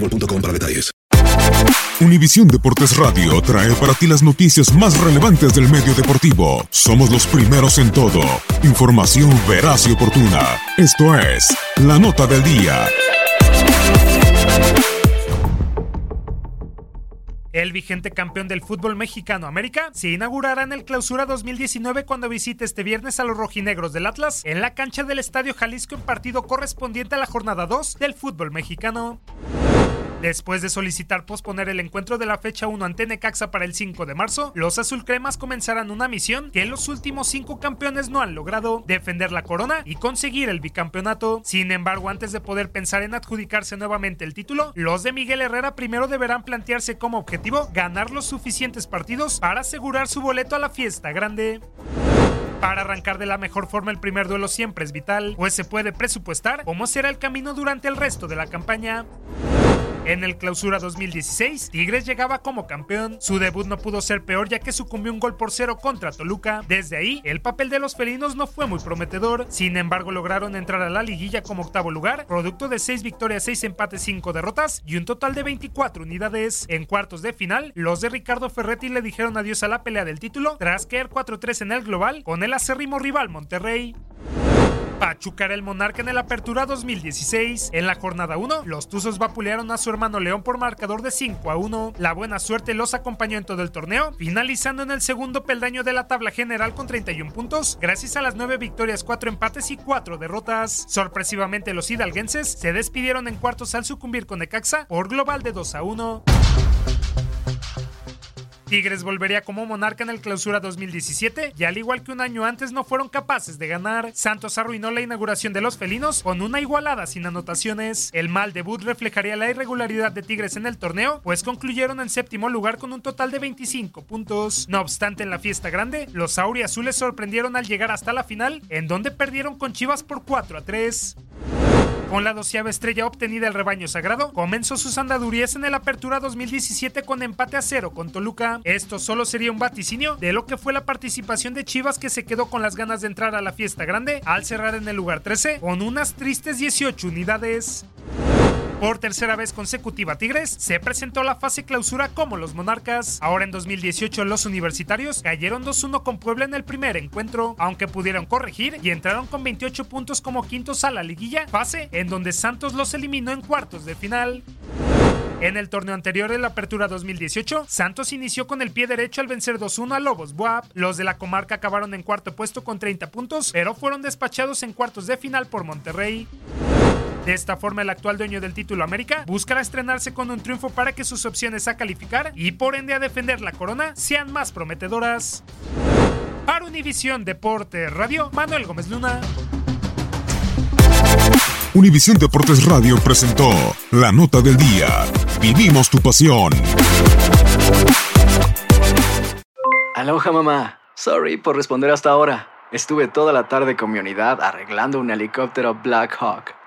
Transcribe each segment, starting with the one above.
boostmobile.com. Univisión Deportes Radio trae para ti las noticias más relevantes del medio deportivo. Somos los primeros en todo. Información veraz y oportuna. Esto es La Nota del Día. El vigente campeón del fútbol mexicano América se inaugurará en el Clausura 2019 cuando visite este viernes a los rojinegros del Atlas en la cancha del Estadio Jalisco en partido correspondiente a la jornada 2 del fútbol mexicano. Después de solicitar posponer el encuentro de la fecha 1 ante Necaxa para el 5 de marzo, los azulcremas comenzarán una misión que los últimos cinco campeones no han logrado, defender la corona y conseguir el bicampeonato. Sin embargo, antes de poder pensar en adjudicarse nuevamente el título, los de Miguel Herrera primero deberán plantearse como objetivo ganar los suficientes partidos para asegurar su boleto a la fiesta grande. Para arrancar de la mejor forma el primer duelo siempre es vital, pues se puede presupuestar cómo será el camino durante el resto de la campaña. En el clausura 2016, Tigres llegaba como campeón. Su debut no pudo ser peor ya que sucumbió un gol por cero contra Toluca. Desde ahí, el papel de los felinos no fue muy prometedor. Sin embargo, lograron entrar a la liguilla como octavo lugar, producto de 6 victorias, 6 empates, 5 derrotas y un total de 24 unidades. En cuartos de final, los de Ricardo Ferretti le dijeron adiós a la pelea del título tras caer 4-3 en el global con el acérrimo rival Monterrey. Pachuca era el monarca en el Apertura 2016. En la jornada 1, los Tuzos vapulearon a su hermano León por marcador de 5 a 1. La buena suerte los acompañó en todo el torneo, finalizando en el segundo peldaño de la tabla general con 31 puntos, gracias a las 9 victorias, 4 empates y 4 derrotas. Sorpresivamente, los hidalguenses se despidieron en cuartos al sucumbir con Necaxa por global de 2 a 1. Tigres volvería como monarca en el clausura 2017 y al igual que un año antes no fueron capaces de ganar. Santos arruinó la inauguración de los felinos con una igualada sin anotaciones. El mal debut reflejaría la irregularidad de Tigres en el torneo, pues concluyeron en séptimo lugar con un total de 25 puntos. No obstante, en la fiesta grande, los auriazules sorprendieron al llegar hasta la final, en donde perdieron con Chivas por 4 a 3. Con la doceava estrella obtenida el rebaño sagrado, comenzó sus andadurías en el Apertura 2017 con empate a cero con Toluca. Esto solo sería un vaticinio de lo que fue la participación de Chivas que se quedó con las ganas de entrar a la fiesta grande al cerrar en el lugar 13 con unas tristes 18 unidades. Por tercera vez consecutiva Tigres se presentó la fase clausura como los monarcas. Ahora en 2018 los universitarios cayeron 2-1 con Puebla en el primer encuentro, aunque pudieron corregir y entraron con 28 puntos como quintos a la liguilla, fase en donde Santos los eliminó en cuartos de final. En el torneo anterior de la Apertura 2018, Santos inició con el pie derecho al vencer 2-1 a Lobos Buap. Los de la comarca acabaron en cuarto puesto con 30 puntos, pero fueron despachados en cuartos de final por Monterrey. De esta forma, el actual dueño del título América buscará estrenarse con un triunfo para que sus opciones a calificar y por ende a defender la corona sean más prometedoras. Para Univisión Deporte Radio, Manuel Gómez Luna. Univisión Deportes Radio presentó la nota del día. Vivimos tu pasión. Aloha mamá. Sorry por responder hasta ahora. Estuve toda la tarde con mi unidad arreglando un helicóptero Black Hawk.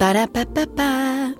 Ba-da-ba-ba-ba.